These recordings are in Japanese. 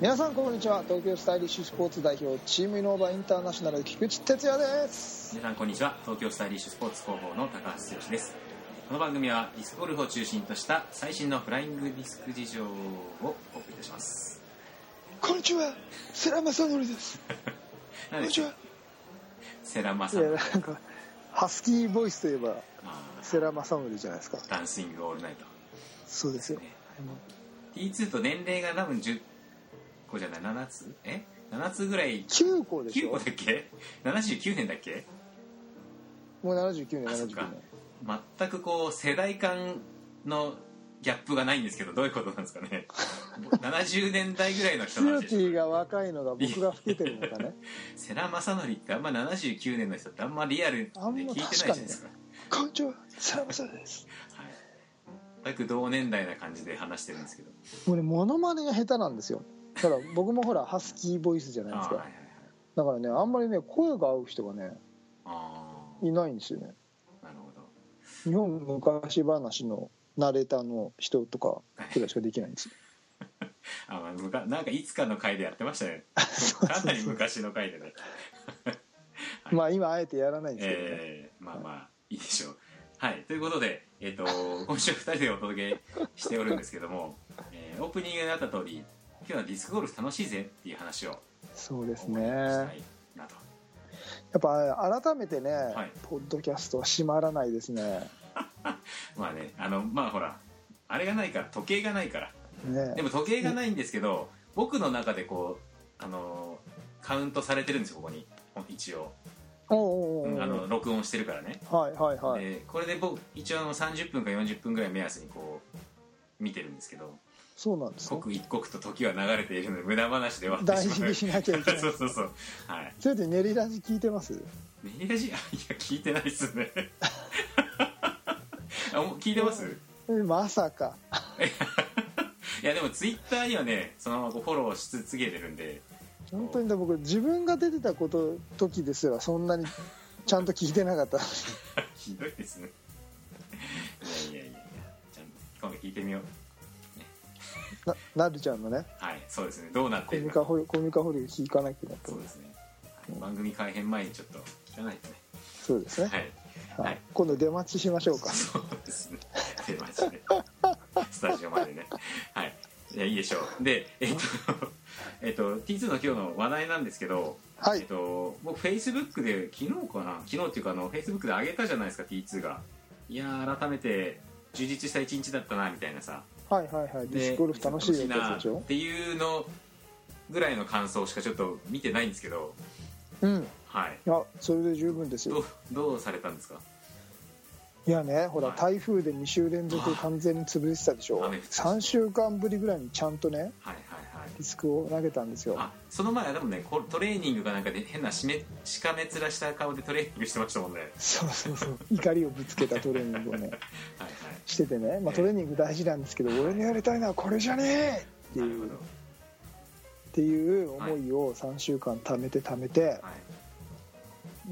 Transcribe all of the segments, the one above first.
皆さんこんにちは。東京スタイリッシュスポーツ代表チームイノーバーインターナショナル菊池哲也です。皆さんこんにちは。東京スタイリッシュスポーツ広報の高橋剛です。この番組はディスクゴルフを中心とした最新のフライングディスク事情をお送りいたします。こんにちは。世良正則です。こんにちは。セラマサいやなんかハスキーボイスといえばあ。世良正則じゃないですか。ーダンシングオールナイト。そうですよ。ね。T2 と年齢が多分10個じゃない7つ？え？7つぐらい？9個でし9ょ個だっけ？79年だっけ？もう79年79あそっか。年全くこう世代間のギャップがないんですけどどういうことなんですかね？70年代ぐらいの人の強話でしょ？気が若いのが僕が老けてるのかね？世良正則ってあんま79年の人ってあんまリアルで聞いてないじゃないですか。こんにちは世良正則です。はい。全く同年代な感じで話してるんですけど。もうねモノマネが下手なんですよだから僕もほらハスキーボイスじゃないですか。だからねあんまりね声が合う人がねあいないんですよね。ーなるほど。日本昔話のナレーターの人とかくらいしかできないんですよ。あ、まあ、むかなんかいつかの回でやってましたね。かなり昔の回でね。はい。まあ今あえてやらないんですけどね、えーまあまあいいでしょう。はい。ということで、えー、と今週2人でお届けしておるんですけども、えーオープニングにあった通り今日はディスクゴルフ楽しいぜっていう話をそうですね。したいなと。やっぱ改めてね、はい。ポッドキャストは閉まらないですね。まあねあのまあほらあれがないから時計がないから。ね。でも時計がないんですけど僕の中でこうあのカウントされてるんですよここに。一応、おうおうおうあの録音してるからね、はいはいはい。でこれで僕一応あの30分か40分ぐらい目安にこう見てるんですけどそうなんですね。刻一刻と時は流れているので無駄話で終わって大しまう事にしなきゃいけない。そうそうそう。はい。それで練りラジ聞いてます？メリラジあいや聞いてないっすね。あもう聞いてます？えまさか。いやでもツイッターにはねそのままフォローし続けてるんで。本当にだ僕自分が出てたこと時ですらそんなにちゃんと聞いてなかった。ひどいですね。いやいやいやいやちゃんと今度聞いてみようななるちゃんのね。はいそうですね。どうなっコているか。ミカホリコミカホリ聞かなきゃなとそうですね、はい番組改編前にちょっと聞かないとね。そうですね、はい。はい。はい。今度出待ちしましょうか。そうですね。出ましたねスタジオまでね。はい。いやいいでしょう。でえっと えっと T2 の今日の話題なんですけどはい。えっと、僕フェイスブックで昨日かな？昨日っていうかあのフェイスブックで上げたじゃないですか T2 が。いやー改めて充実した一日だったなみたいなさはいはいはい。ディスクゴルフ楽しいよっていうのぐらいの感想しかちょっと見てないんですけど。うん。はい。いやそれで十分ですよ。どうされたんですか？いやねほら、はい。台風で2週連続完全に潰れてたでしょ？雨降ってた3週間ぶりぐらいにちゃんとねはいはいはいディスクを投げたんですよ。あその前はでもねこトレーニングかなんかで変なしめしかめ面した顔でトレーニングしてましたもんね。そうそうそう。怒りをぶつけたトレーニングをね はいはい。しててね、まあ、トレーニング大事なんですけど俺のやりたいのはこれじゃねえっていう。っていう思いを3週間貯めて貯めてはい。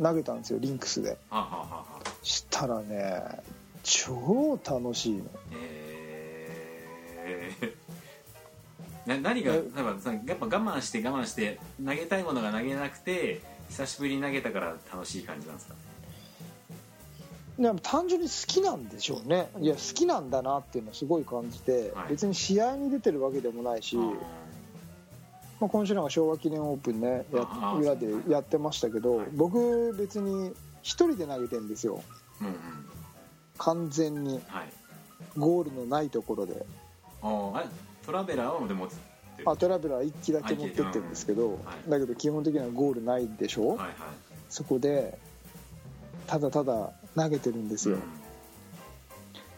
投げたんですよリンクスで。はあ、はあはあはあ、したらね超楽しいの。え。ー、な何がえ例えばさやっぱ我慢して我慢して投げたいものが投げなくて久しぶりに投げたから楽しい感じなんですか？でも単純に好きなんでしょうね。いや好きなんだなっていうのをすごい感じて、はい。別に試合に出てるわけでもないし、まあ、今週なんか昭和記念オープンね裏でやってましたけど、はい。僕別に一人で投げてんですよ。うんうん。完全に。はい。ゴールのないところで。あトラベラーはでも持ってるあトラベラー1機だけ持ってってるんですけど、はい。だけど基本的にはゴールないでしょ、はいはい。そこでただただ投げてるんですよ、うん。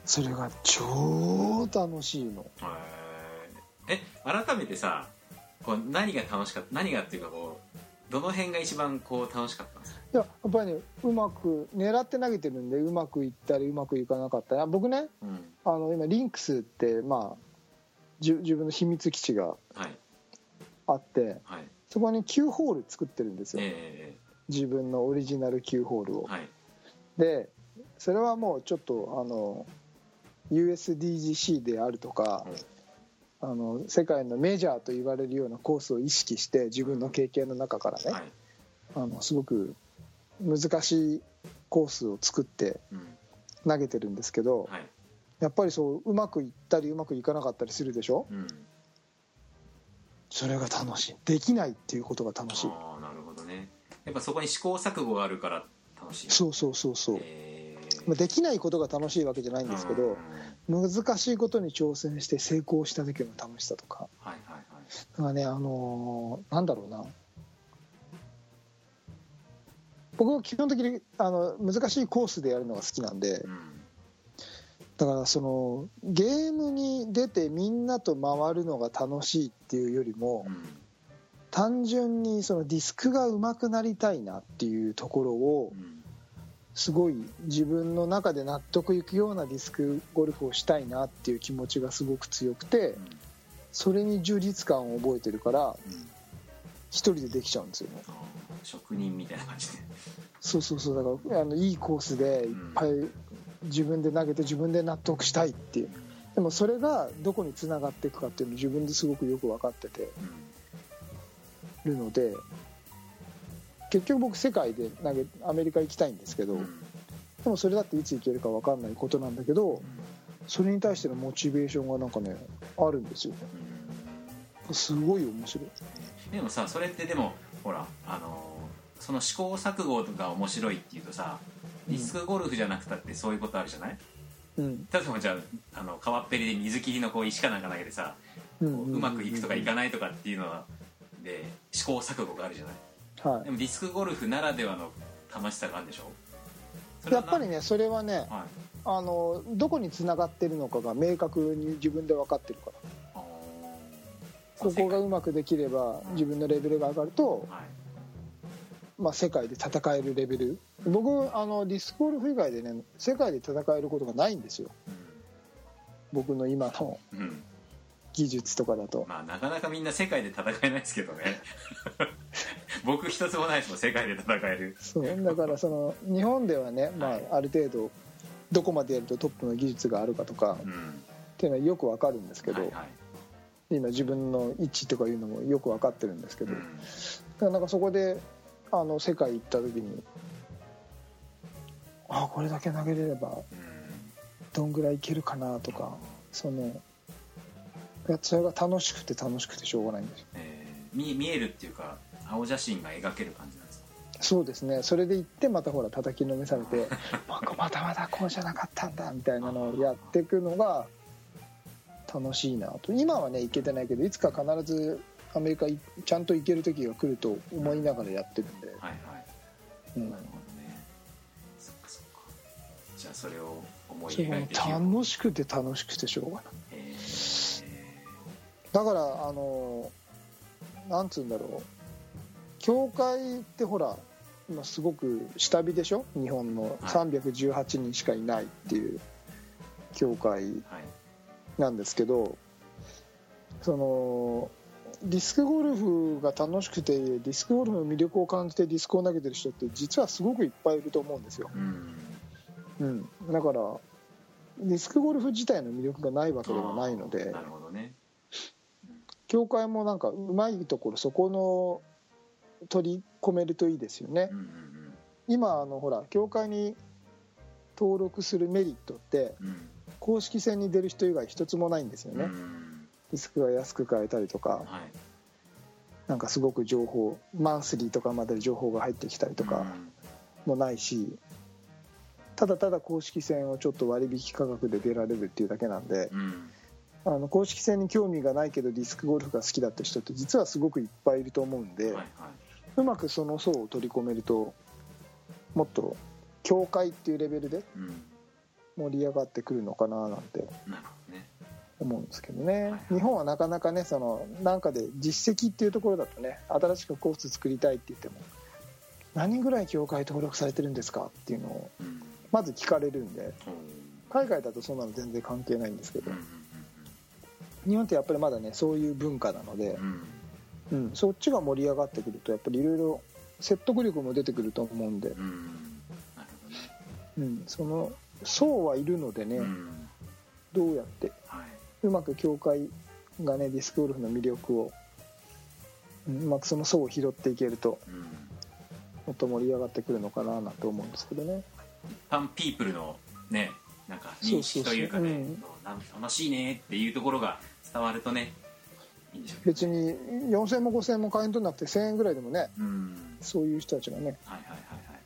それが超楽しいの。え改めてさこう何が楽しかった何がっていうかこうどの辺が一番こう楽しかったんですか？いややっぱりねうまく狙って投げてるんでうまくいったりうまくいかなかった僕ねうん。あの今リンクスってまあじゅ自分の秘密基地がはい。あってはい。そこに9ホール作ってるんですよ。え自分のオリジナル9ホールを。えはい。でそれはもうちょっとあの USDGC であるとかあの世界のメジャーと言われるようなコースを意識して自分の経験の中からね、はい。あのすごく難しいコースを作ってうん。投げてるんですけどはいやっぱりそううまくいったりうまくいかなかったりするでしょ？うん。それが楽しい。できないっていうことが楽しい。ああなるほどね。やっぱそこに試行錯誤があるから楽しい。そうそうそうそう、えー。まあ、できないことが楽しいわけじゃないんですけどうん。難しいことに挑戦して成功した時の楽しさとか。はいはいはい。だからねあのーなんだろうな。僕は基本的にあの難しいコースでやるのが好きなんでうんだからそのゲームに出てみんなと回るのが楽しいっていうよりもうん単純にそのディスクが上手くなりたいなっていうところをうんすごい自分の中で納得いくようなディスクゴルフをしたいなっていう気持ちがすごく強くてそれに充実感を覚えてるからうん一人でできちゃうんですよね。職人みたいな感じで。そうそうそう。だからあのいいコースでいっぱい自分で投げて自分で納得したいっていう。でもそれがどこにつながっていくかっていうのを自分ですごくよく分かってて。うんるので結局僕世界で投げアメリカ行きたいんですけどうん。でもそれだっていつ行けるか分かんないことなんだけどそれに対してのモチベーションがなんかねあるんですよ。うんすごい面白い。でもさそれってでもほらあのーその試行錯誤が面白いっていうとさディスクゴルフじゃなくたってそういうことあるじゃない、うん。例えばじゃああの川っぺりで水切りのこう石かなんか投げてさ、うこううまくいくとかいかないとかっていうのはで試行錯誤があるじゃない？はでもディスクゴルフならではの楽しさがあるんでしょ？やっぱりねそれはねはい。あのどこにつながってるのかが明確に自分で分かってるから。ここがうまくできれば自分のレベルが上がると、はいまあ、世界で戦えるレベル。僕あのディスクゴルフ以外でね世界で戦えることがないんですよ。僕の今のうん、うん、技術とかだと。まあなかなかみんな世界で戦えないですけどね。僕一つもないですもん世界で戦える。そう。だからその日本ではね、まはい。あ、ある程度どこまでやるとトップの技術があるかとかうん。っていうのはよくわかるんですけど、はいはい。今自分の位置とかいうのもよく分かってるんですけど、うん。だからなんかそこであの世界行った時にあこれだけ投げれればうんどんぐらいいけるかなとかそのいやそれが楽しくて楽しくてしょうがないんですよ。えー見見えるっていうか青写真が描ける感じなんですか？そうですね。それで行ってまたほら叩きのめされて またまたこうじゃなかったんだみたいなのをやっていくのが楽しいなと。今はね行けてないけどいつか必ずアメリカいちゃんと行ける時が来ると思いながらやってるんで、はいはい。うん。なるほどね。そっかそっか。じゃあそれを思い描いて楽しくて楽しくてしょうがない。えー。だからあのなんつうんだろう。教会ってほら今すごく下火でしょ？日本の318人しかいないっていう教会はい。なんですけどそのディスクゴルフが楽しくてディスクゴルフの魅力を感じてディスクを投げてる人って実はすごくいっぱいいると思うんですよ、うん。うん、だからディスクゴルフ自体の魅力がないわけではないのでなるほどね。教会もなんかうまいところそこの取り込めるといいですよね。うんうん今あのほら教会に登録するメリットってうんうん。公式戦に出る人以外一つもないんですよね、うんディスクが安く買えたりとかはい。なんかすごく情報マンスリーとかまで情報が入ってきたりとかもないし、ただただ公式戦をちょっと割引価格で出られるっていうだけなんでうん。うんあの公式戦に興味がないけどディスクゴルフが好きだった人って実はすごくいっぱいいると思うんで、はいはうまくその層を取り込めるともっと協会っていうレベルで盛り上がってくるのかななんて。なるほどね思うんですけどね、はい日本はなかなかねそのなんかで実績っていうところだとね新しくコース作りたいって言っても何人ぐらい協会登録されてるんですかっていうのをうん。まず聞かれるんで海外だとそんなの全然関係ないんですけど日本ってやっぱりまだねそういう文化なのでう、ん。うん、そっちが盛り上がってくるとやっぱりいろいろ説得力も出てくると思うんで、うん。その層はいるのでね、うん。どうやってはいうまく教会がねディスクゴルフの魅力を、うんまあ、その層を拾っていけるとうんもっと盛り上がってくるのかななんて思うんですけどね。ファンピープルのねなんか認識というかね楽しいねっていうところが伝わるとね別に4000円も5000円も会員取らなくて1000円ぐらいでもねうん。そういう人たちがねはいはいはいはい。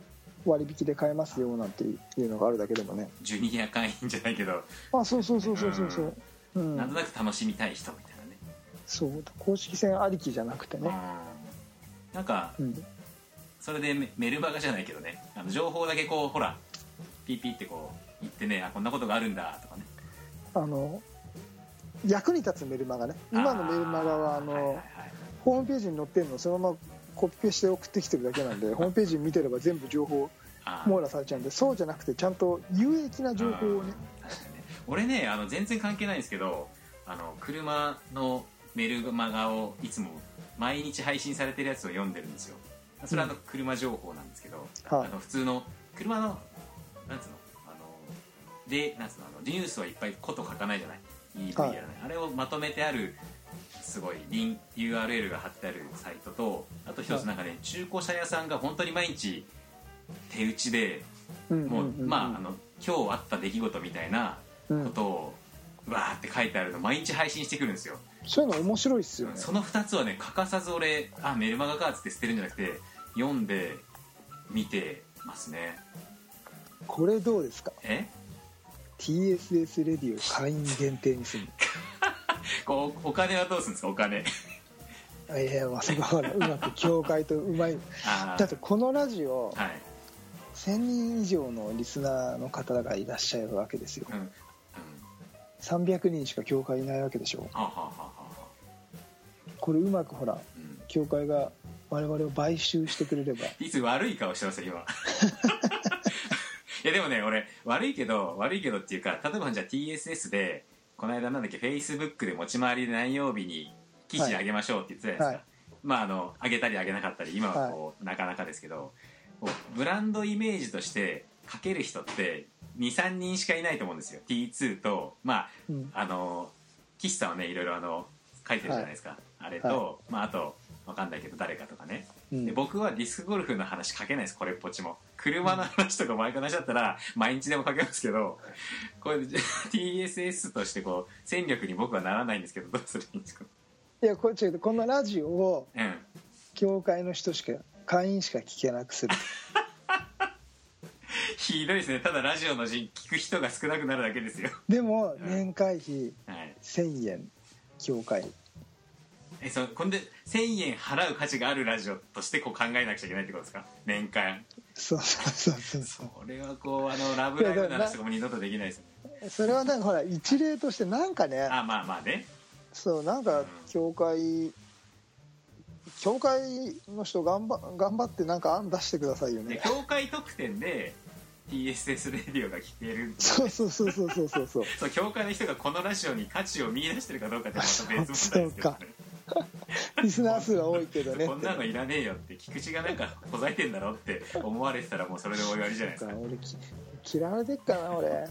割引で買えますよなんていうのがあるだけでもね。ジュニア会員じゃないけど、あそうそうそうそうそうそう、うんなんとなく楽しみたい人みたいなね。そう公式戦ありきじゃなくてね、うんなんかうん、それでメメルマガじゃないけどね。あの情報だけこうほらピーピーってこう言ってねあこんなことがあるんだとかね。あの役に立つメルマガね。今のメルマガはあの、ーいいはいホームページに載ってるのをそのままコピペして送ってきてるだけなんで ホームページ見てれば全部情報網羅されちゃうんでそうじゃなくてちゃんと有益な情報をね俺ねあの全然関係ないんですけどあの車のメルマガをいつも毎日配信されてるやつを読んでるんですよ。それはあの車情報なんですけど、はい。あの普通の車のなんつうのあのでなんつうのあのニュースはいっぱいこと書かないじゃない？EV やらない、あれをまとめてあるすごいリン URL が貼ってあるサイトとあと一つなんかね、中古車屋さんが本当に毎日手打ちでうんもう、んん。んまああの今日あった出来事みたいなうんことをわーって書いてあるの毎日配信してくるんですよ、そういうの面白いっすよね。その2つはね欠かさず俺あメルマガかっつって捨てるんじゃなくて読んで見てますね。これどうですか？え？TSS レディを会員限定にする こうお金はどうするんですか？お金。のいやまあそこはうまく協会とうまい。だってこのラジオはい。1000人以上のリスナーの方がいらっしゃるわけですよ。うんうん300人しか協会いないわけでしょ。はあはあはあはあ。これうまくほらうん。協会が我々を買収してくれれば。いつ悪い顔してますよ今。いやでもね俺悪いけど悪いけどっていうか例えばじゃあ TSS でこの間なんだっけ Facebook で持ち回りで何曜日に記事あげましょうって言ってたじゃないですか、まああの上げたり上げなかったり今はこう、なかなかですけどブランドイメージとして書ける人って23人しかいないと思うんですよ。T2 とまあうん。あの岸さんはねいろいろあの書いてるじゃないですか、あれと、はまああとわかんないけど誰かとかね。うん。で僕はディスクゴルフの話書けないですこれっぽっちも。車の話とか毎回話だったら毎日でも書けますけどこれ TSS としてこう戦力に僕はならないんですけどどうするいいんですか？いやこれ違うこのラジオをうん。協会の人しか会員しか聞けなくする ひどいですね。ただラジオの人聞く人が少なくなるだけですよ。でも年会費はい。1000円協会えそこんで1000円払う価値があるラジオとしてこう考えなくちゃいけないってことですか？年間。そうそうそうそうそれはこうあのラブライブの話とかも二度とできないですよね。それはなんかほら一例としてなんかねあまあまあね。そうなんか協会協会の人頑張頑張ってなんか案出してくださいよでね協会特典で TSS レディオが聞ける、そうそうそうそうそうそう。そう教会の人がこのラジオに価値を見出してるかどうかってまた別物ですけど、ね、リスナー数は多いけどね。こんなのいらねえよって菊池がなんかほざいてんだろって思われてたらもうそれで終わりじゃないですか。俺嫌われてっかな俺。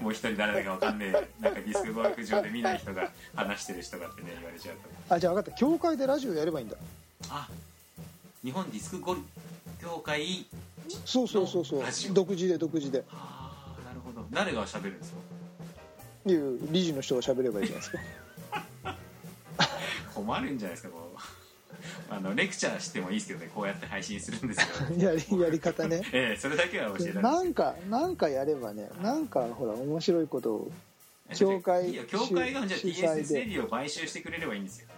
もう一人誰だか分かんねえ。なんかディスクボーク上で見ない人が話してる人がってね言われちゃうと。あじゃあ分かった。教会でラジオやればいいんだ。あ日本ディスク協会そうそうそうそう。独自で独自で。ああなるほど。誰が喋るんですか？いう理事の人が喋ればいいじゃないですか。困るんじゃないですかこう。あのレクチャーしてもいいですけどね。こうやって配信するんですよ。やりやり方ね。ええそれだけは教えられなんかなんかやればねなんかほら面白いことを教会いいよ。教会がじゃあ TSS で。レディを買収してくれればいいんですよ。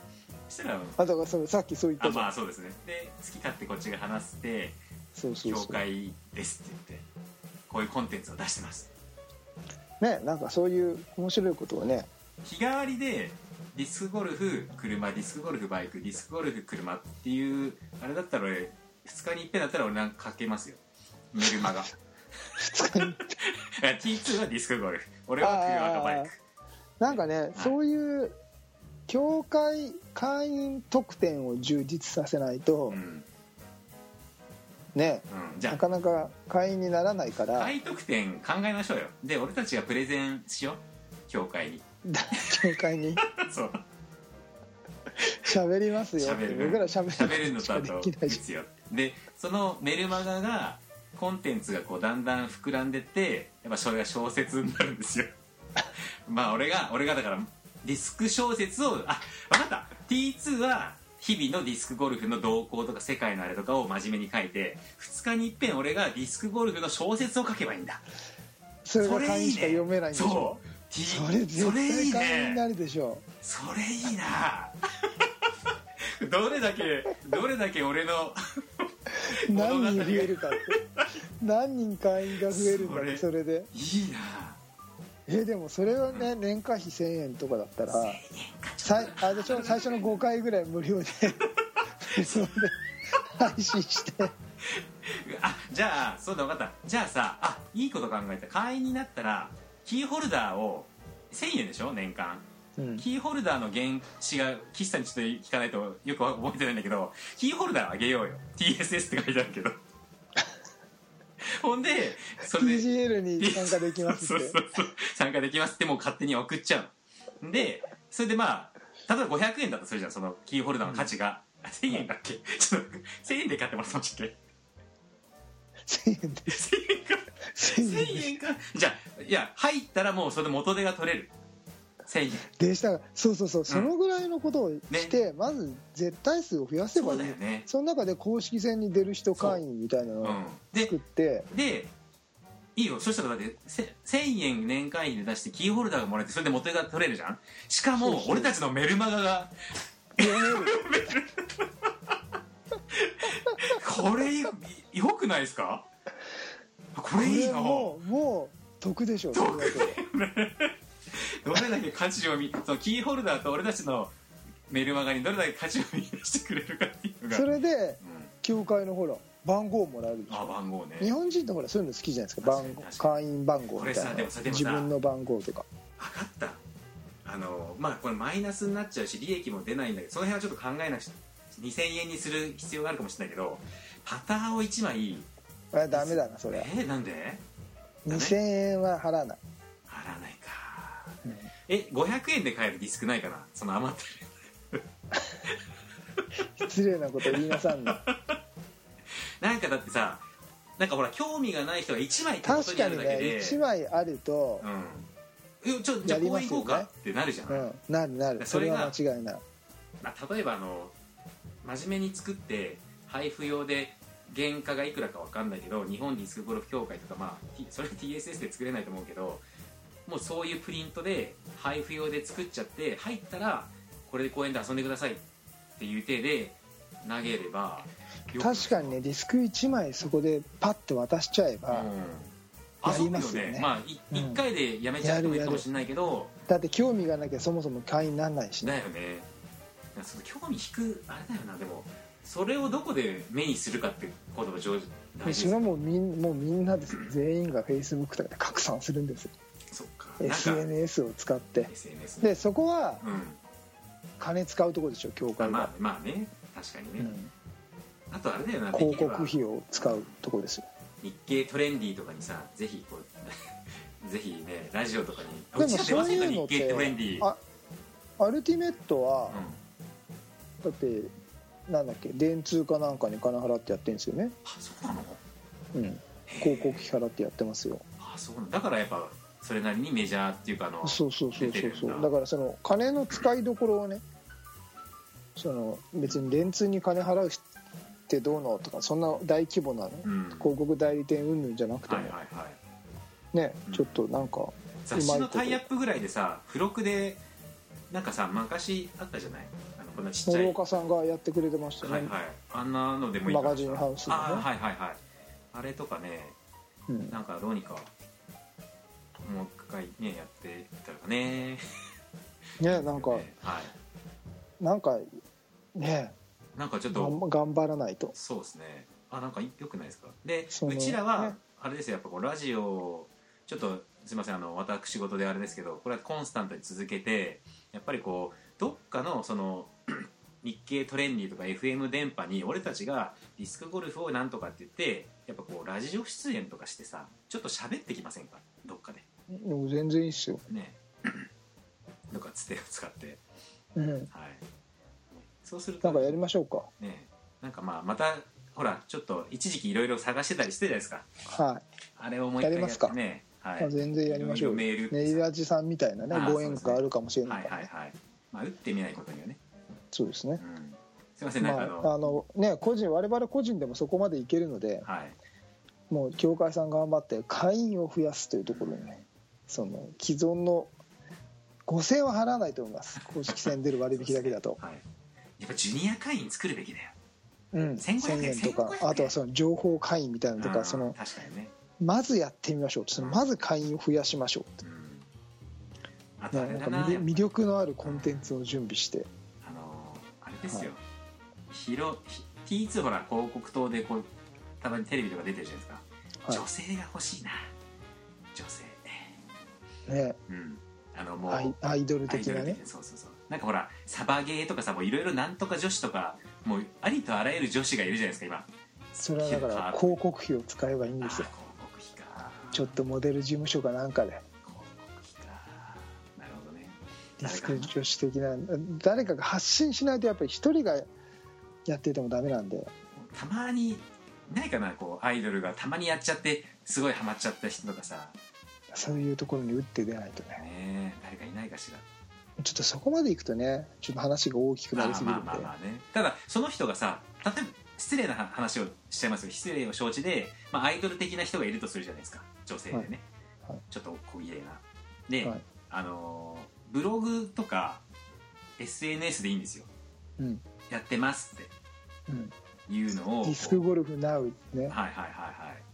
そしたらあだからそれさっきそう言っあたじゃん、まあそうですね。で好き勝手こっちが話して教そうそうそう。会ですって言ってこういうコンテンツを出してます。ねなんかそういう面白いことをね。日替わりでディスクゴルフ車ディスクゴルフバイクディスクゴルフ車っていうあれだったら俺2日に一遍だったら俺なんかかけますよ。メルマガ。いや T2 はディスクゴルフ。俺は車かバイク。なんかね、そういう協会会員特典を充実させないと、うん、ね。うん、じゃあ。なかなか会員にならないから、大得点考えましょうよ。で俺たちがプレゼンしよう。教会に。教会に？そう。喋りますよ。喋る。僕ら喋喋るのとあとですよでそのメルマガがコンテンツがこうだんだん膨らんでってやっぱそれが小説になるんですよ。まあ俺が俺がだからディスク小説をあ分かった。T2 は日々のディスクゴルフの動向とか世界のあれとかを真面目に書いて2日にいっぺん俺がディスクゴルフの小説を書けばいいんだ。それが会員しか読めないんでしょ？そう。それ絶対会員になねるでしょ。それいいな。どれだけどれだけ俺の 何人増えるかって。何人会員が増えるんだそれで。いいなえでもそれはね年会費1000円とかだったら1000円。かちょっさいあれでしょ最初の5回ぐらい無料で それで配信して。とあじゃあそうだ分かった。じゃあさあいいこと考えた。会員になったらキーホルダーを1000円でしょ年間。うん。キーホルダーの原資が岸さんにちょっと聞かないとよく覚えてないんだけどキーホルダーあげようよ。TSS って書いてあるけど ほんでそれで。TGL に参加できますそうって。そうそう参加できます。ってもう勝手に送っちゃう。のでそれでまあ例えば500円だとするじゃん。そのキーホルダーの価値が、あ1000円だっけ？ちょっと1000円で買ってもらってましたっけ1000円で。す1000円か。1000円1000円か。じゃあいや入ったらもうそれで元手が取れる1000円でしたがそうそうそうそのぐらいのことをして、まず絶対数を増やせばそい。ういだよね。その中で公式戦に出る人会員みたいなのを作って、でいいよ。そしたらだってせ1000円年会費で出してキーホルダーがもらえてそれで元手が取れるじゃん。しかもそうそう俺たちのメルマガがこれよくないですか？ここれれいいのもう得でしょ。それだけで どれだけ価値を見そのキーホルダーと俺たちのメルマガにどれだけ価値を見出してくれるかっていうのが。それでうん。教会のほら番号もらえるでしあょ番号ね。日本人ってほらそういうの好きじゃないですか。番号会員番号みたいこれさでな自分の番号とか。分かった。あのまあこれマイナスになっちゃうし利益も出ないんだけどその辺はちょっと考えなくちゃ2000円にする必要があるかもしれないけどパターを1枚。あダメだなそれは。えなんで？2000円は払わない、え500円で買えるディスクないかな？その余ってる。失礼なこと言いなさんな。なんかだってさなんかほら興味がない人が1枚手元確かにねにあるだけで。1枚あると、うん。えちょじゃあ公園行こうか？ってなるじゃん、うん、なるなる。それは間違いない。まあ、例えばあの真面目に作って配布用で原価がいくらか分かんないけど日本ディスクゴルフ協会とかまあそれ TSS で作れないと思うけどもうそういうプリントで配布用で作っちゃって入ったらこれで公園で遊んでくださいっていう手で投げれば確かにねディスク1枚そこでパッと渡しちゃえば、うん。やり遊ぶよますよね。ねまあいうん。1回でやめちゃう人もいるかもしれないけどだって興味がなきゃそもそも会員にならないしね。だよね。その興味引くあれだよな。でもそれをどこで目にするかってことが上手。それはもうみんもうみんなです。全員がフェイスブックとかで拡散するんですよ SNS を使って。SNS でそこはうん。金使うところでしょ協会が、まあまあまあね。確かにね、うん。あとあれだよな広告費を使うところですよ。日経トレンディとかにさぜひこう ぜひねラジオとかにでもそういうのってあアルティメットはうん。だってなんだっけ電通かなんかに金払ってやってるんですよね、あそうなの？うん、広告費払ってやってますよ。あそうなの。だからやっぱそれなりにメジャーっていうかあのそうそうそうそうそう。だ。からその金の使いどころをねその別に電通に金払うってどうのとかそんな大規模なねうん。広告代理店云々じゃなくてもはいはいはい。ねうん。ちょっとなんか雑誌のタイアップぐらいでさ付録でなんかさ昔あったじゃない？あのこんなちっちゃい。諸岡さんがやってくれてましたね。はいはい。あんなのでもいいマガジンハウスのね。はいはいはい。あれとかねうん。なんかどうにかもう一回ねやっていったらね。ねなんかねはい。なんかね。なんかちょっがとん頑張らないと。そうですね。あなんかよくないですか？でうちらはね。あれですよやっぱこうラジオをちょっとすいませんあの私事であれですけどこれはコンスタントに続けてやっぱりこうどっかのその 日経トレンディとか FM 電波に俺たちがディスクゴルフをなんとかって言ってやっぱこうラジオ出演とかしてさちょっと喋ってきませんか？どっかででも全然いいっすよ。ね。とかつってを使って。うん。はい。そうするとなんかやりましょうか。ね。なんかまあまたほらちょっと一時期いろいろ探してたりしてたじゃないですか。はい。あれをもう一回やりますか。はまあ全然やりましょうメールネイラジさんみたいなねご縁があるかもしれなはいいからね。はいはいまあ打ってみないことにはね。そうですね。うん。すいませんなんかあの、まああのね個人我々個人でもそこまでいけるのではい。もう協会さん頑張って会員を増やすというところにねその既存の5000円は払わないと思います。公式戦出る割引だけだと、はい。やっぱジュニア会員作るべきだよ。うん、1500 1000円とか1500円あとはその情報会員みたいなのとうんかその確かにね。まずやってみましょうそのまず会員を増やしましょううん。あとあね、なんか魅魅力のあるコンテンツを準備して。あのあれですよ、ひろひ T2 ほら広告塔でこうたまにテレビとか出てるじゃないですか、はい。女性が欲しいな。女性ね。うん。あのもうアイドル的なね。そうそうそう。なんかほらサバゲーとかさもういろいろなんとか女子とかもうありとあらゆる女子がいるじゃないですか今。それはだから広告費を使えばいいんあですよ。広告費か。ちょっとモデル事務所かなんかで。広告費か。なるほどね。ディスク女子的な誰かが発信しないとやっぱり一人がやっていてもダメなんで。たまにないかなこうアイドルがたまにやっちゃってすごいハマっちゃった人とかさそういうところに打って出ないとね。ねえ誰かいないかしら。ちょっとそこまでいくとねちょっと話が大きくなりすぎるんで。まあまあまあねただその人がさ例えば失礼な話をしちゃいますよ。失礼を承知で、まあ、アイドル的な人がいるとするじゃないですか。女性でね、はい。はい。ちょっと小綺麗な。で、はい。あのーブログとか SNS でいいんですよ。うん。やってますっうん。ていうのをディスクゴルフナウね。はいはいはいはい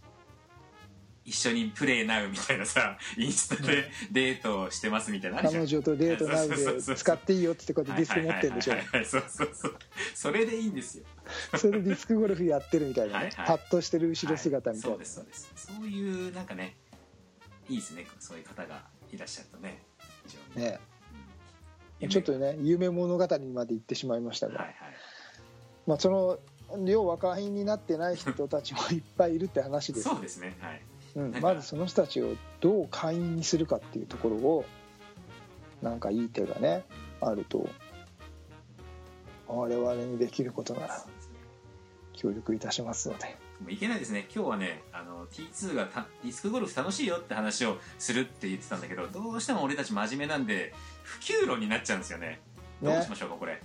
一緒にプレイナウみたいなさ インスタでデートをしてますみたいな彼女とデートナウで使っていいよってってこうやってディスク持ってるんでしょそうそうそうそれでいいんですよ。それでディスクゴルフやってるみたいなね。パッとしてる後ろ姿みたいな。はい。そうですそうです。そういうなんかねいいですねそういう方がいらっしゃるとね。非常に。ね。うん。ちょっとね夢。物語にまで行ってしまいましたが、はいはい。まあ、その要は会員になってない人たちもいっぱいいるって話です、そうですね。はいうん、まずその人たちをどう会員にするかっていうところをなんかいい手がねあると我々にできることなら協力いたしますので。もういけないですね。今日はねあの T2 がたディスクゴルフ楽しいよって話をするって言ってたんだけどどうしても俺たち真面目なんで普及論になっちゃうんですよね。どうねしましょうかこれ。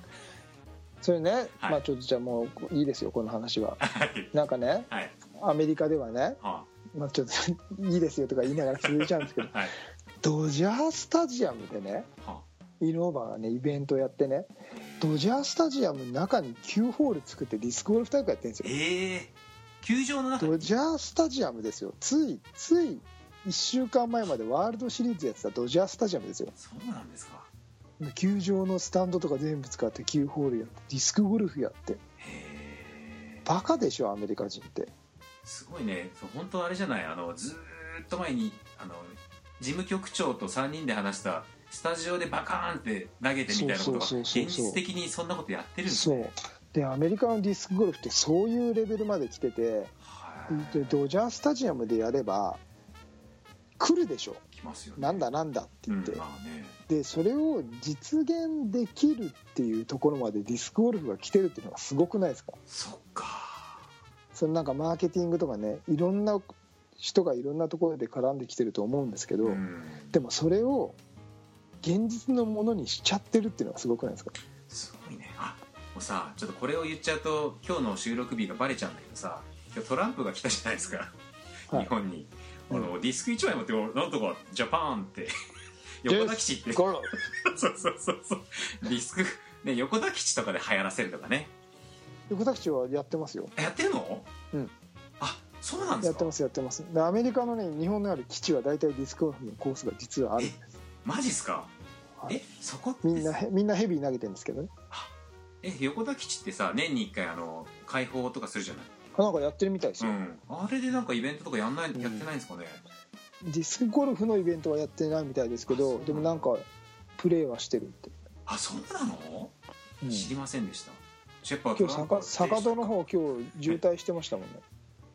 それね、はい。まあちょっとじゃあもういいですよこの話は。はい。なんかねはい。アメリカではね、はまあ、ちょっといいですよとか言いながら続いちゃうんですけど。あ はい。ドジャースタジアムでねはイノーバがねイベントやってねドジャースタジアムの中に9ホール作ってディスクゴルフ大会やってるんですよ。ええ球場の中ドジャースタジアムですよ。ついつい1週間前までワールドシリーズやってたドジャースタジアムですよ。そうなんですか。球場のスタンドとか全部使って9ホールやってディスクゴルフやって。バカでしょアメリカ人ってすごいね。そう本当あれじゃない。あのずーっと前にあの事務局長と3人で話したスタジオでバカーンって投げてみたいなことが現実的にそんなことやってるんですそう。ねでアメリカのディスクゴルフってそういうレベルまで来ててはい。でドジャースタジアムでやれば来るでしょ。来ますよね。なんだなんだってうん言って、まあね。でそれを実現できるっていうところまでディスクゴルフが来てるっていうのがすごくないですか？そっかそのなんかマーケティングとかねいろんな人がいろんなところで絡んできてると思うんですけど、うん。でもそれを現実のものにしちゃってるっていうのがすごくないですか？すごいね。あもうさちょっとこれを言っちゃうと今日の収録日がバレちゃうんだけどさ今日トランプが来たじゃないですか、はい。日本に、うん。あのディスク1枚持ってなんとかジャパンって横田基地って。そうそうそうそう。ディスク、ね、横田基地とかで流行らせるとかね横田基地はやってますよ。えやってるの？うん。あそうなんですか？やってますやってます。でアメリカのね日本のある基地は大体ディスクゴルフのコースが実はあるんです。マジっすか、はい。えそこみんなへみんなヘビー投げてるんですけどね。え横田基地ってさ年に1回あの開放とかするじゃない？あなんかやってるみたいですよ、うん。あれでなんかイベントとかやんない、やってないんですかね？ディスクゴルフのイベントはやってないみたいですけどでもなんかプレーはしてるって、あそうなの、うん。知りませんでしたやっぱ今日坂坂戸の方今日渋滞してましたもんね。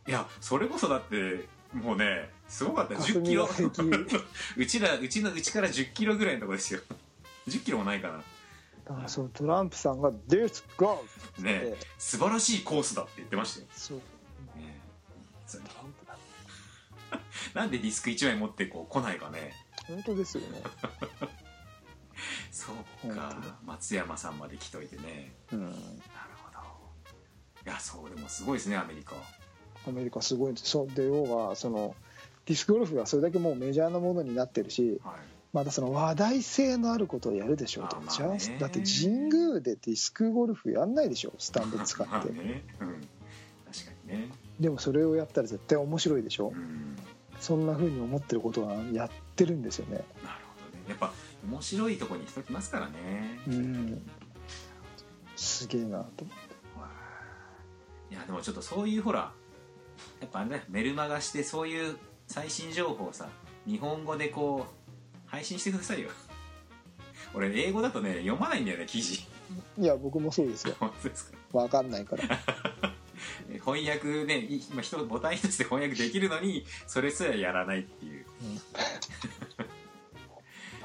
いやそれこそだってもうねすごかった1 0キ霞ロ。うちらうちのうちから1 0キロぐらいのとこですよ。10キロもないかな。だからそうトランプさんが「Let's go!」って言って、ね素晴らしいコースだって言ってましたよ、そう。ねトランプだ。なんでディスク1枚持ってこう来ないかね。本当ですよね、そう本か松山さんまで来といてね。うん、なるほど。いやそうでもすごいですねアメリカ。アメリカすごいんです。そうで要はそのディスクゴルフがそれだけもうメジャーなものになってるしはい。またその話題性のあることをやるでしょうと。あまあだって神宮でディスクゴルフやんないでしょスタンド使 まあってね。うん。確かにね。でもそれをやったら絶対面白いでしょうんそんな風に思ってることはやってるんですよねなるほどねやっぱ面白いとこに人来ますからね。うん。すげえなといやでもちょっとそういうほらやっぱあれだよメルマガしてそういう最新情報をさ日本語でこう配信してくださいよ。俺英語だとね読まないんだよね記事。いや僕もそうですよ。本当ですか？分かんないから。翻訳ねい今人ボタン一つで翻訳できるのにそれすらやらないっていう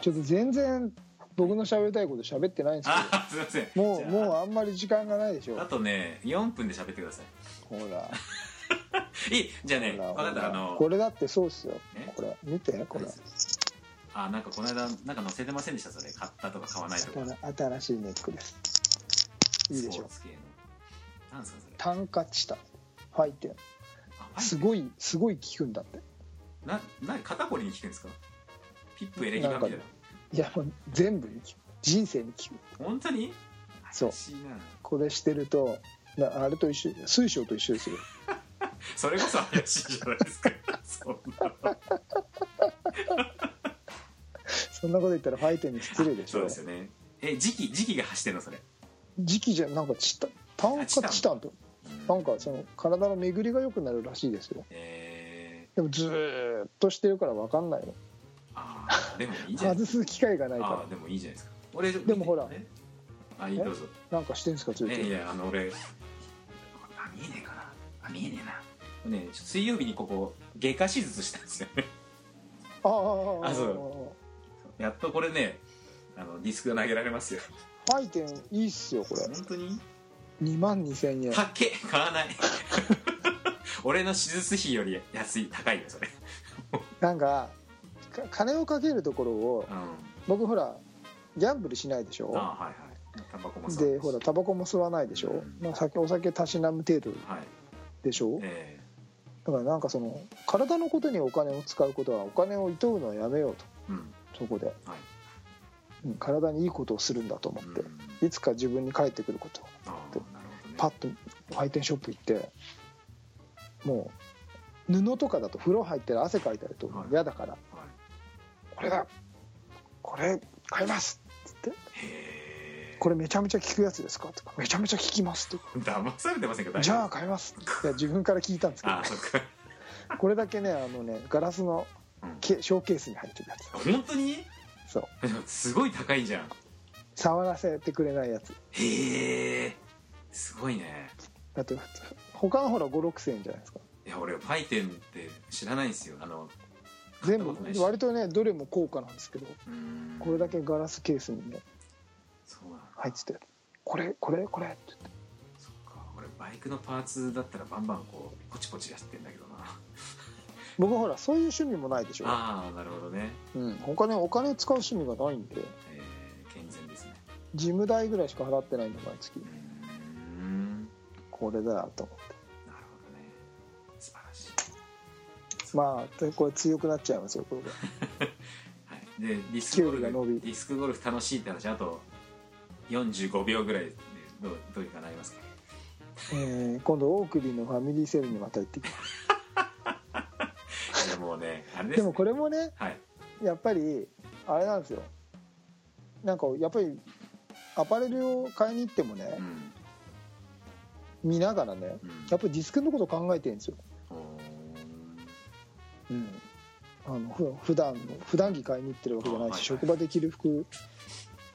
ちょっと全然僕の喋りたいこと喋ってないんですあすいません。けどもうもうあんまり時間がないでしょあとね4分で喋ってくださほら。いいいじゃあねほら分かったあのこれだってそうっすよ。え？これ見てこれ。あなんかこの間なんか載せてませんでしたそれ。買ったとか買わないとか。新しいネックレスいいでしょスポーツ系の。なんですかそれ。単価チタファイテンあすごいすごい効くんだって。なな肩こりに効くんですか？ピップエレギバみたいな。いやもう全部に効く人生に効く本当に？そう。これしてるとなあれと一緒水晶と一緒ですよ。それこそ怪しいじゃないですか。そんな。そんなこと言ったらファイテンに失礼でしそうょですよね。え時期時期が走ってんのそれ？時期じゃなんかチタ単価チタンと。なんかその体の巡りが良くなるらしいですよ。えでもずーっとしてるから分かんないの。ー、でもいいじゃない。外す機会がないかああでもいいじゃないですか。俺でもほら。ね。あいいどうぞ。らなんかしてんすかずっとえい。やあの俺あ見えねえかな。あ見えねえな。ね水曜日にここ外科手術したんですよね。あああああそやっとこれねあのディスクが投げられますよ。ファイテンいいっすよこれ。本当に？2万2000円。たっ。け買わない。俺の手術費より安い。高いよそれ。なんかか金をかけるところをうん。僕ほらギャンブルしないでしょ？あはいはい。でほらタバコも吸わないでしょ、うん。まあ、酒お酒たしなむ程度はい。でしょ？えだからなんかその体のことにお金を使うことはお金を厭うのはやめようと。えうん。そこで、はい。うん体にいいことをするんだと思って、うん。いつか自分に返ってくることああなるほどね。パッとテンショップ行ってもう布とかだと風呂入ってる汗かいたりとはい。嫌だから、はいこれだ。これ買います。っつって。これめちゃめちゃ効くやつですか？とか。めちゃめちゃ効きますとか。騙されてませんか？大じゃあ買います。いや自分から聞いたんですけど。ああそっか。これだけねあのねガラスのうん。ケショーケースに入ってるやつ。本当に？そう。すごい高いじゃん。触らせてくれないやつ。へえすごいね。だって他のほら56000円じゃないですか。いや俺ファイテンって知らないんですよ。あの全部割とねどれも高価なんですけどこれだけガラスケースにねそうなんだ。入っててこれこれこれって言って。そっか。俺バイクのパーツだったらバンバンこうポチポチやってんだけどな。僕はほらそういう趣味もないでしょ、ああなるほどね。うん、他にお金使う趣味がないんで。えー、健全ですね。事務代ぐらいしか払ってないんで毎月。うーん。これだよと。思ってまあでこれ強くなっちゃいますよこれで はい、でディスクゴル球威が伸びフディスクゴルフ楽しいって話あと45秒ぐらいでどうどういうかなりますか？えー今度大首のファミリーセールにまた行ってきます。いやもうねあれです、ね、でもこれもねはい。やっぱりあれなんですよ。なんかやっぱりアパレルを買いに行ってもねうん。見ながらねうん。やっぱりディスクのこと考えてるんですよ、うん、あのふ普段の普段着買いに行ってるわけじゃないし、あはいはい。職場で着る服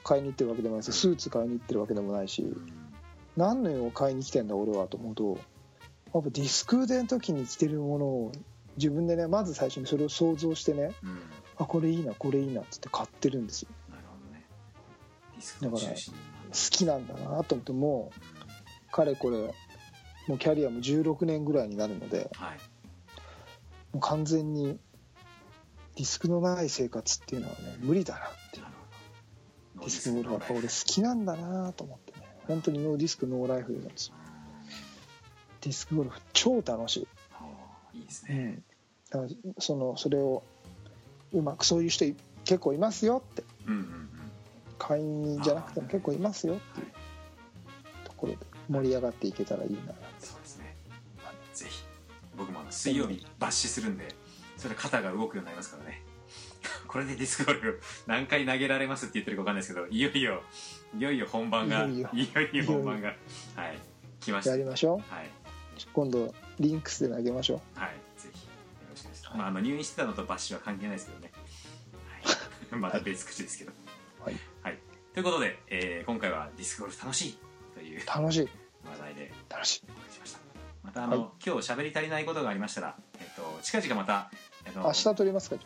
買いに行ってるわけでもないしスーツ買いに行ってるわけでもないしうん。何のを買いに来てんだ俺はと思うとやっぱディスクでの時に着てるものを自分でねまず最初にそれを想像してねうん。あこれいいなこれいいなっつって買ってるんですよ。なるほどね。スクの中心好きなんだなと思ってもうかれこれもうキャリアも16年ぐらいになるのではいもう完全にディスクのない生活っていうのはね無理だなっていうディスクゴルフやっぱ俺好きなんだなと思ってね。本当にノーディスクノーライフなんです。よディスクゴルフ超楽しい、いいですね。うん、だからそのそれをうまくそういう人い結構いますよって。うんうんうん。会員じゃなくても結構いますよっていうところで盛り上がっていけたらいいなそう水曜日抜歯するんでそれで肩が動くようになりますからね。これでディスクゴルフ 何回投げられますって言ってるか分かんないですけどいよいよいよいよ本番がいよいよ。本番がはい来ました。やりましょう。はい。今度リンクスで投げましょう。はいぜひよろしくです、まあ、あの入院してたのと抜歯は関係ないですけどね、はい、また別口ですけど。はい、はい、ということで、えー今回はディスクゴルフ楽しいという楽しい。話題で。楽しいましたあの、はい。今日喋り足りないことがありましたら、えっと、近々また、えっと、明日撮りますか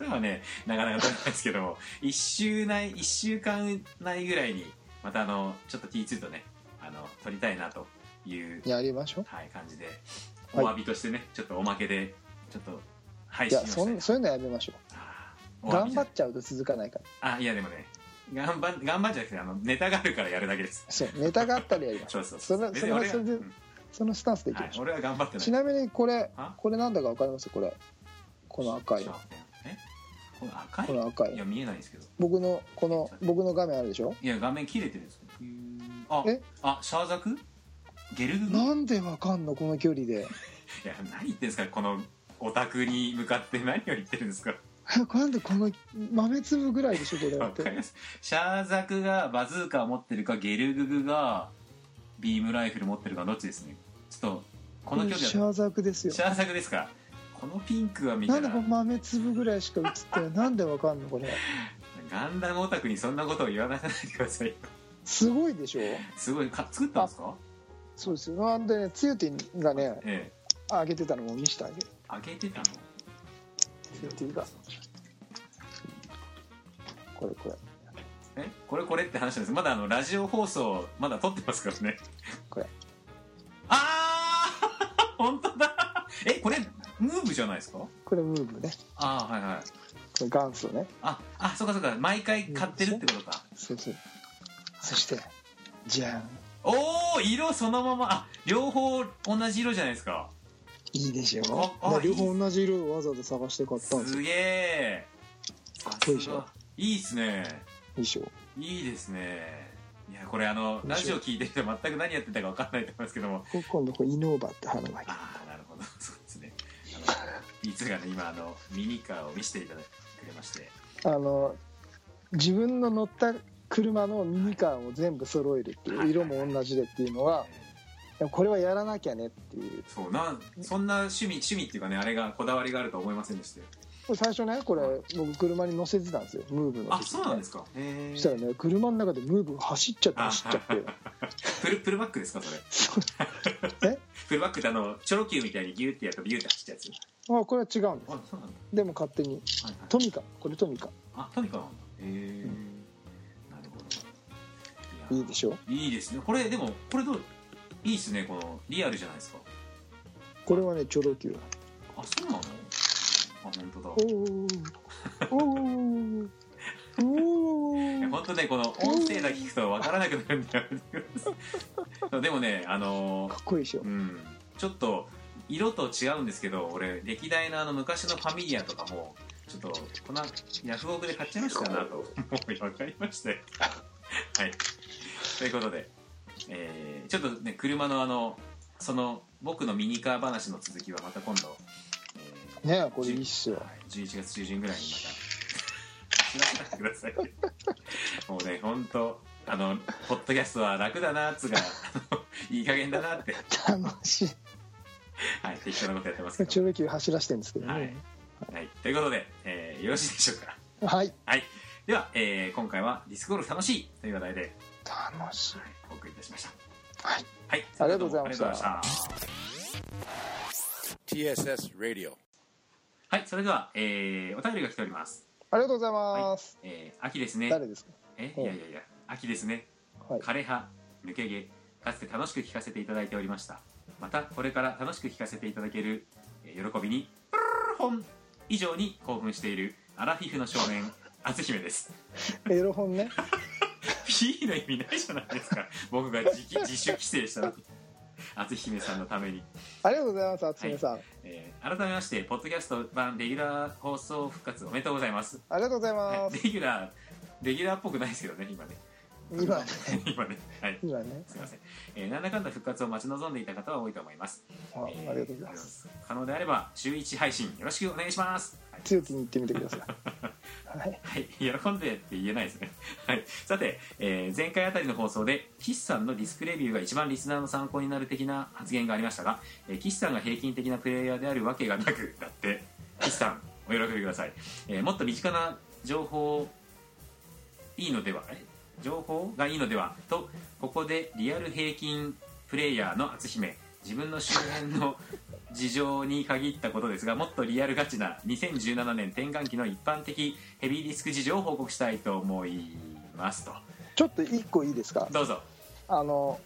明日はねなかなか取れないですけども 1週内一週間内ぐらいにまたあのちょっと T2 とねあの撮りたいなという、やりましょう。はい、感じではいお詫びとしてね、ちょっとおまけでちょっと配い信をしたいやそんそういうのやめましょあう頑張っちゃうと続かないから。あいやでもね頑張頑張っじゃなくてあのネタがあるからやるだけです。そうネタがあったらやりましょ そううそうそう。それそれはそれでうんそのスタンスでいきはいましょう、俺は頑張ってない。ちなみにこれあこれなんだか分かります？これ。この赤いこの赤い？この赤いいや見えないですけど。僕のこの僕の画面あるでしょ？いや画面切れてるんですかあえ？あシャーザク？ゲルグなんでわかんの？この距離で。や何言ってんですか？このオタクに向かって何を言ってるんですか？なんでこの豆粒ぐらいでしょ？これわって。かります。シャーザクがバズーカを持ってるかゲルググがビームライフル持ってるかどっちですね。ちょっとこの距離だシャーザクですよ。シャーザクですか。このピンクは見たらなんで豆粒ぐらいしか映ってない。なんでわかんのこれ。ガンダムオタクにそんなことを言わないでくださいよ。すごいでしょ？すごい。か作ったんですか？そうですよ。なんでねつゆてぃがねええ。あげてたのも見せてあげる。開けてたの？つゆてぃが。これこれえこれこれって話なんです。まだあのラジオ放送まだ撮ってますからね。これ。ああ 本当だ。えこれムーブじゃないですか？これムーブね。ああはいはい。これ元祖ね。ああそうかそうか。毎回買ってるってことか。そうそう。そしてじゃん。おお色そのまま。あ両方同じ色じゃないですか。いいでしょああまあ両方同じ色をわざわざ探して買ったんですよ。すげえかっこいいでしょ。いいっすねでしょいいですね。いやこれあのラジオ聞いてる人全く何やってたか分かんないと思いますけども。こ今度これイノーバって花がああなるほど。そうですね。あのいつがね今あのミニカーを見せていただくれまして。あの自分の乗った車のミニカーを全部揃えるっていう色も同じでっていうのはこれはやらなきゃねっていう。そうなそんな趣味趣味っていうかねあれがこだわりがあるとは思いませんでしたよ最初ねこれ僕車に乗せてたんですよ。ムーブのあ時そうなんですか。そしたらね車の中でムーブが走っちゃってあ走っちゃって。フ ルフルバックですかそれ。え？フルバックってあのチョロ Q みたいにギューってやるとビューって走ったやつ。あこれは違うんです。あそうなんだ。でも勝手に。はいはい。トミカ。これトミカ。あトミカなんだ。へえなるほど。いいでしょ？いいですね。これでもこれどういいっすねこのリアルじゃないですか。これはねチョロ Q あそうなの？あ本当だお 本当ねこの音声だけ聞くと分からなくなるんだよ でもねあのかっこいいでしょ。うん。ちょっと色と違うんですけど俺歴代のあの昔のファミリアとかもちょっとこんなヤフオクで買っちゃいましたなともう。分かりましたよ。はい。ということで、えーちょっとね車のあのその僕のミニカー話の続きはまた今度、えーねこれいいっすよ。はい11月中旬ぐらいにまた。知らせてください。もうね本当あのポッドキャストは楽だなっつうかあのいい加減だなって。楽しい。はい適当なことやってますけど。チョロ Q 走らしてるん。ですけどはいね、はい、ということで、えーよろしいでしょうか。はい。はい。では、えー今回はディスクゴルフ楽しいという話題で、楽しい。はい、お送りいたしました。はい。はいありがとうございました。ありがとうございました。TSS Radio. はいそれでは、えーお便りが来ております。ありがとうございます、えー秋ですね。誰ですか？え？いやいやいや秋ですね。はい。枯葉抜け毛かつて楽しく聞かせていただいておりました。またこれから楽しく聞かせていただけるえー喜びにプルルル本以上に興奮しているアラフィフの少年篤姫ですエロ本ね P の意味ないじゃないですか僕が自自主規制したのに篤姫さんのために、ありがとうございます厚めさん、えー改めましてポッドキャスト版レギュラー放送復活おめでとうございます、ありがとうございます、はい。レギュラーレギュラーっぽくないですけどね今ね。今ね。今ね。はい。今ね。すいません、えーなんだかんだ復活を待ち望んでいた方は多いと思います。ああえーりがとうございます。可能であれば週1配信よろしくお願いします、はい強気に言ってみてください。はい。はい、喜んでって言えないですね。はい、さて、えー前回あたりの放送で岸さんのディスクレビューが一番リスナーの参考になる的な発言がありましたが、えー岸さんが平均的なプレイヤーであるわけがなくだって岸さんお喜びください、えーもっと身近な情報いいのでは？情報がいいのでは？とここでリアル平均プレイヤーの篤姫自分の周辺の事情に限ったことですがもっとリアルガチな2017年転換期の一般的ヘビーディスク事情を報告したいと思いますと。ちょっと一個いいですか？どうぞ。あの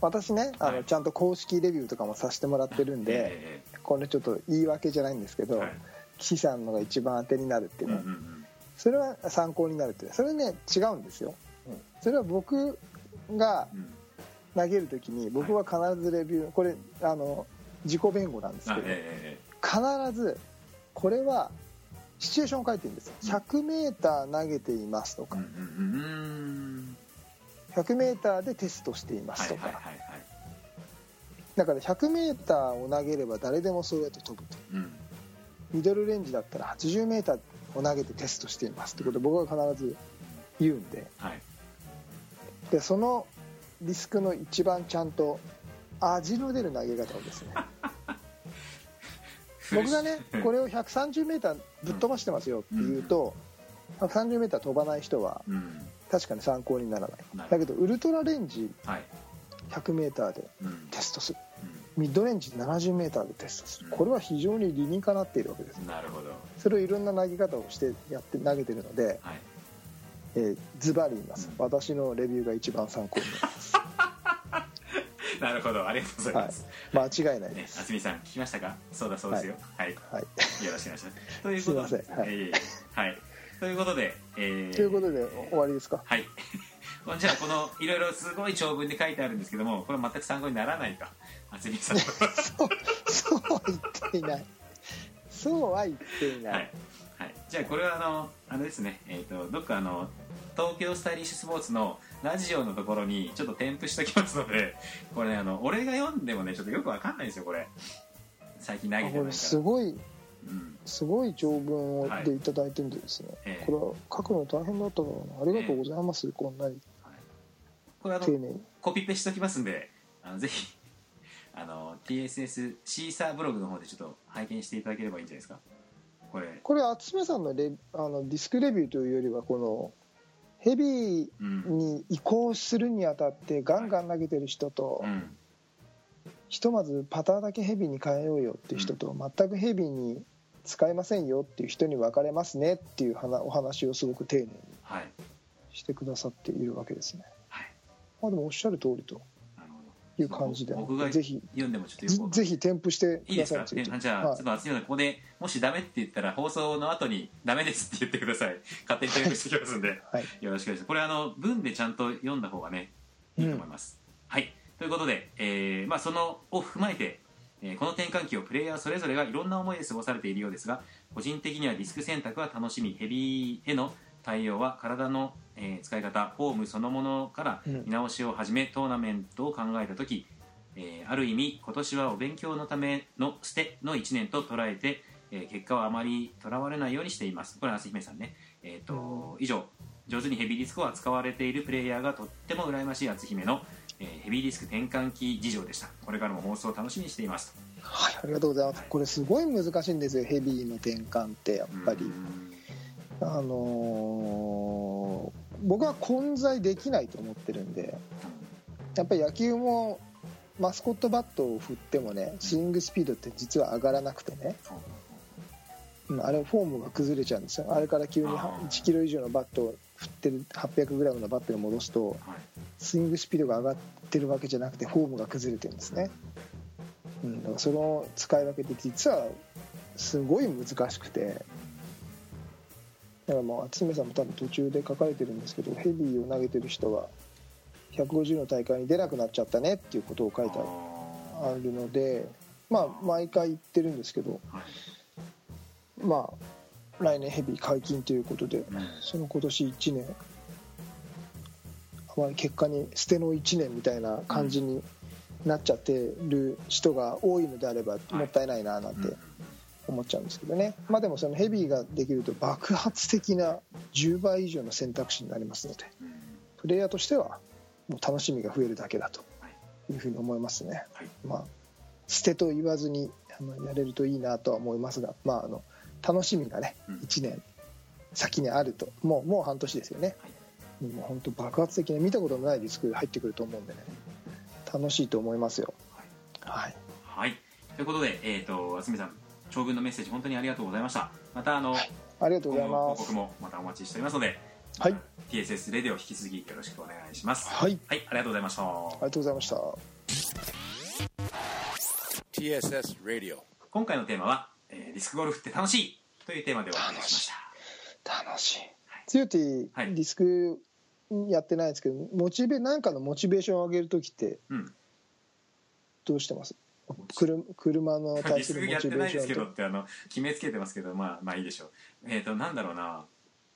私ねあの、はい。ちゃんと公式レビューとかもさせてもらってるんで、えこれちょっと言い訳じゃないんですけど、はい。岸さんのが一番当てになるっていうね、うんうんうん。それは参考になるっていうそれね違うんですよ、それは僕がうん。投げるときに僕は必ずレビューこれあの自己弁護なんですあけど、え必ずこれはシチュエーションを書いてるんです 100m 投げていますとか。えうんうんうんうん。100m でテストしていまはいすとか。はいはいはいだから 100m を投げれば誰でもそうやって飛ぶと。うん。ミドルレンジだったら 80m を投げてテストしていますってことを僕は必ず言うんで。はい。でそのリスクの一番ちゃんと味の出る投げ方をですね。僕がねこれを 130m ぶっ飛ばしてますよって言うと 130m 飛ばない人はうん。確かに参考にならない。だけどウルトラレンジはい。100m でうん。テストする。うミッドレンジ 70m でテストする。これは非常に理にかなっているわけです。んなるほど。それをいろんな投げ方をしてやって投げてるので、はい。えーズバリ言います、うん。私のレビューが一番参考になります なるほど。ありがとうございます、間違いないねです、あすみさん聞きましたか？そうだそうですよ。はい、はい、よろしくお願いします。ということではい。えーはい。ということで、えーということで終わりですか？はい。じゃあこのいろいろすごい長文で書いてあるんですけどもこれ全く参考にならないとあすみさん。そうそうは言っていない。そうは言っていない、はい、はい、じゃあこれはあのあれですね。えっ、とどっかあの東京スタイリッシュスポーツのラジオのところにちょっと添付しておきますので これねあの俺が読んでもねちょっとよくわかんないんですよこれ。最近投げてないから。あこれすごいうん。すごい長文をはいでいただいてるんでですね、ええ。これは書くの大変だったからなありがとうございます、こんなに。はい。これあのコピペしておきますんであのぜひあの TSS シーサーブログの方でちょっと拝見していただければいいんじゃないですか。これ。これ厚めさんのレあのディスクレビューというよりはこのヘビーうんに移行するにあたってガンガン投げてる人と、うん。ひとまずパターだけヘビーに変えようよっていう人と、全くヘビーに使えませんよっていう人に分かれますねっていう話お話をすごく丁寧にはい。してくださっているわけですね。はい。まあ、でもおっしゃる通りという感じで。僕がぜひ。読んでもちょっとよくぜひ添付してくい。いですか？じゃあ、はい。ちょっと熱いのでここでもしダメって言ったら放送の後にダメですって言ってください。勝手に添付してきますんで。はい。よろしくお願いします。これあの文でちゃんと読んだ方がねいいと思います、はい。ということで、えーまあ、そのを踏まえて、えーこの転換期をプレイヤーそれぞれがいろんな思いで過ごされているようですが個人的にはディスク選択は楽しみヘビーへの対応は体の、えー使い方フォームそのものからうん。見直しを始め、トーナメントを考えた時、えーある意味今年はお勉強のための捨ての1年と捉えて、えー結果はあまりとらわれないようにしています。これは朝姫さんね、えーと以上。上手にヘビーディスクを扱われているプレイヤーがとっても羨ましい篤姫の、えーヘビーディスク転換期事情でした。これからも放送を楽しみにしています。はい、ありがとうございます。これすごい難しいんですよ。ヘビーの転換ってやっぱり。うんあのー僕は混在できないと思ってるんでやっぱり野球もマスコットバットを振ってもねスイングスピードって実は上がらなくてねうんあれフォームが崩れちゃうんですよ。あれから急にあー。1キロ以上のバットを振ってる 800g のバットに戻すとはい。スイングスピードが上がってるわけじゃなくてフォームが崩れてるんですね、うん、だからその使い分けって実はすごい難しくてだからもう渥美さんも多分途中で書かれてるんですけどヘビーを投げてる人は150の大会に出なくなっちゃったねっていうことを書いてああるのでまあ毎回言ってるんですけどまあ来年ヘビー解禁ということでうん。その今年1年あまり結果に捨ての1年みたいな感じになっちゃってる人が多いのであればもったいないななんて思っちゃうんですけどね。まあでもそのヘビーができると爆発的な10倍以上の選択肢になりますのでうんプレイヤーとしてはもう楽しみが増えるだけだとはい。いうふうに思いますね。はい。まあ捨てと言わずにあのやれるといいなとは思いますが、まあ、あの楽しみがねうん。1年先にあるともうもう半年ですよね、もう本当爆発的な見たことのないディスク入ってくると思うんでね。楽しいと思いますよ。はい。はい。ということでえっ、とさん長文のメッセージ本当にありがとうございました。またあの、ありがとうございます。報告もまたお待ちしておりますので、はい。TSS レディオ引き続きよろしくお願いします。はい。はいありがとうございました、ありがとうございました。TSS Radio. 今回のテーマは、えーディスクゴルフって楽しいというテーマでお話ししました。楽しい。つよティはい。ディスクやってないですけどモチベなんかのモチベーションを上げる時ってうん。どうしてます？車車の対するモスクやってチベーションないですけどっとてあの決めつけてますけどまあまあいいでしょう。えっ、となんだろうな。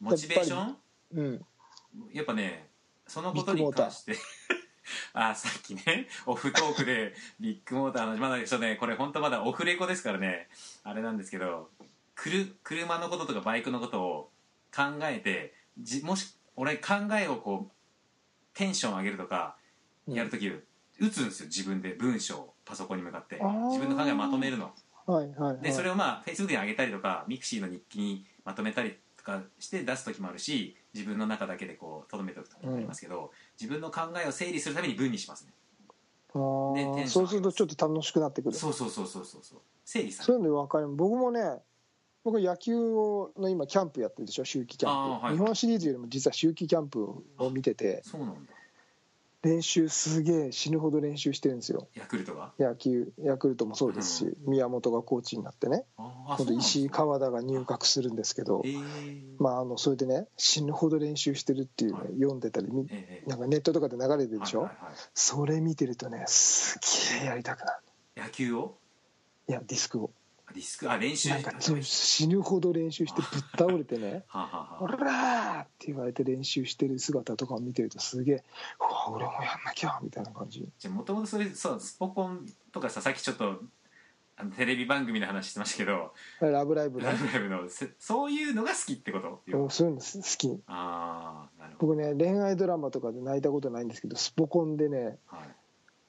モチベーション？うん。やっぱねそのことに関して あさっきねオフトークでビッグモーターのまだそうねこれ本当まだオフレコですからね。あれなんですけどくる車のこととかバイクのことを考えてじもし俺考えをこうテンション上げるとかやるとき、打つんですよ自分で文章をパソコンに向かって。自分の考えをまとめるの。はいはいはい。でそれをまあフェイスブックに上げたりとかミクシーの日記にまとめたりとかして出す時もあるし自分の中だけでこうとどめておく時もありますけど、自分の考えを整理するために文にしますね。でそうするとちょっと楽しくなってくる。そうそうそうそうそうそう。整理さそういうの分かる。僕もね僕野球をの今キャンプやってるでしょ秋季キャンプ、はい。日本シリーズよりも実は秋季キャンプを見てて。そうなんだ練習すげえ死ぬほど練習してるんですよ。ヤクルトが？野球ヤクルトもそうですし、宮本がコーチになってね。今度石井か川田が入閣するんですけどえー、まああのそれでね死ぬほど練習してるっていうの読んでたりみええなんかネットとかで流れてるでしょ、はいはいはい。それ見てるとねすげえやりたくなる。野球を？いやディスクを。あディスクあ練習。なんかそう死ぬほど練習してぶっ倒れてね はあ、は「あはオラー!」って言われて練習してる姿とかを見てるとすげえ「うわ俺もやんなきゃ」みたいな感じ。じゃもともとそれそうスポコンとかささっきちょっとあのテレビ番組の話してましたけど「ラブライブ!」ね。ライブライブのせそういうのが好きってこと？そういうの好き。ああなるほど。僕ね恋愛ドラマとかで泣いたことないんですけどスポコンでねはい。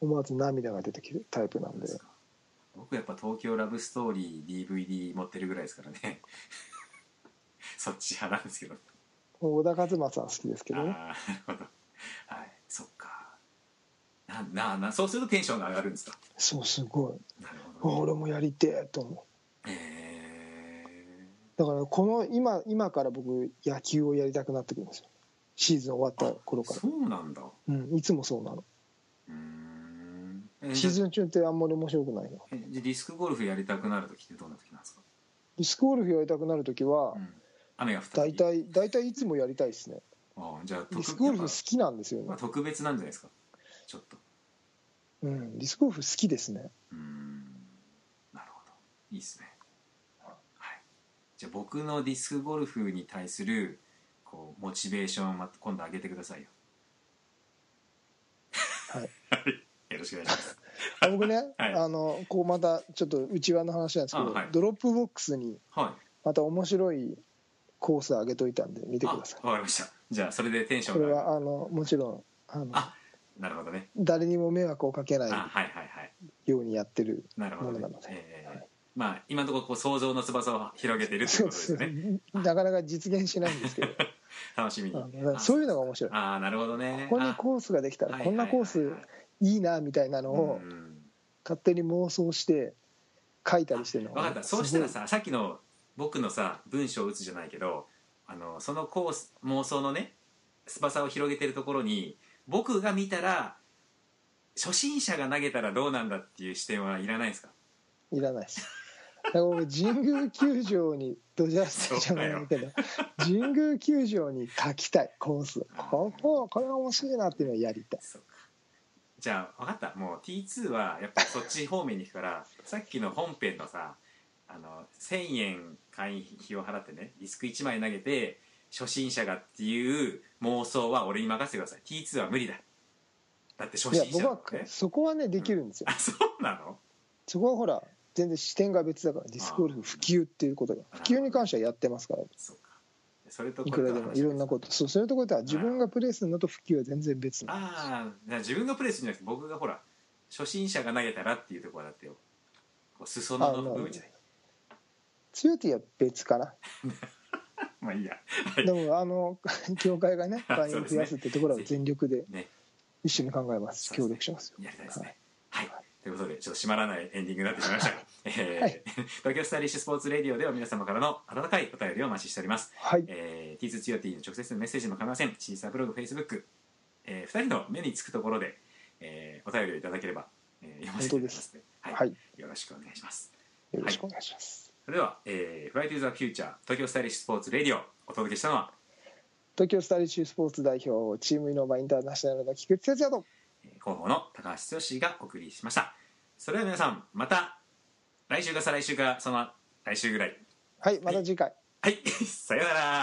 思わず涙が出てきるタイプなんで僕やっぱ東京ラブストーリー DVD 持ってるぐらいですからね。そっち派なんですけど。小田和正は好きですけどね。ああなるほど。はいそっか。なななそうするとテンションが上がるんですか？そうすごい。なるうほど、わ俺もやりてえと思う。えだからこの今今から僕野球をやりたくなってくるんですよ。シーズン終わった頃ー、から。そうなんだ。うんいつもそうなのシーズン中ってあんまり面白くないの？えじゃあディスクゴルフやりたくなる時ってどんな時なんですか、ディスクゴルフやりたくなる時はうん、雨が降った大時体大体いつもやりたいですね。ああじゃあディスクゴルフ好きなんですよね。まあ、特別なんじゃないですか？ちょっと。うんディスクゴルフ好きですね。うーん。なるほど。いいですね。はい。じゃあ僕のディスクゴルフに対するこうモチベーションをま今度上げてくださいよ。はい。よ ろしくお願いします。あ僕ね、はい。あのこうまたちょっと内輪の話なんですけど、あはい。ドロップボックスにはい。また面白いコース上げといたんで見てくあださい。わかりました。じゃあそれでテンショこれはあのもちろんあのあなるほどね。誰にも迷惑をかけあなはいはいはい。いようにやってるなるほどね。ものなので。えーはいまあ今のところこう想像の翼を広げてるっていうことですね。なかなか実現しないんですけど。楽しみに。そういうのが面白い。ああなるほどね。ここにコースができたらこんなコースいいなみたいなのをうん。勝手に妄想して書いたりしてるの。分かった。そうしたらささっきの僕のさ文章を打つじゃないけどあのそのコース妄想のね翼を広げてるところに僕が見たら初心者が投げたらどうなんだっていう視点はいらないですか？いらないです。神宮球場にドジャースタジアムなんだけど 神宮球場に書きたいコース。こここれは面白いなっていうのをやりたいじゃあ分かった。もう T2 はやっぱそっち方面に行くから さっきの本編のさあの1000円会員費を払ってねディスク1枚投げて初心者がっていう妄想は俺に任せてください。T2 は無理だ。だって初心者。だもんねそこはねできるんですよ。あそうなの？そこはほら全然視点が別だからディスクゴルフ普及っていうことが。普及に関してはやってますから。そう。かそれといくらでもいろんなこと。そうそういうところでは自分がプレイするのと普及は全然別な。のああじゃあ自分がプレイするんじゃなくて僕がほら初心者が投げたらっていうところだってよ。こう裾野の部分じゃない。ツヨティは別かな。まあいいや。でもあの 協会がね会員を増やすってところは全力でね。一緒に考えます。協力しますよ。やりたいですね。はい、ということでちょっと締まらないエンディングになってしまいました。が、えーはい東京スタイリッシュスポーツレディオでは皆様からの温かいお便りをお待ちしております。はい。えー、T2 ツヨティの直接のメッセージも構いません。シーサーブログ、フェイスブック、えー、2人の目につくところで、えーお便りをいただければ、えー読ませていただきますので、はい。はい。よろしくお願いします。よろしくお願いします。それでは、えー、フライトゥーザフューチャー東京スタイリッシュスポーツレディオお届けしたのは、東京スタイリッシュスポーツ代表チームイノバインターナショナルの菊池哲也と。えー広報の高橋剛がお送りしました。それでは皆さんまた来週か再来週かその来週ぐらい。はいまた次回。はい さようならさようなら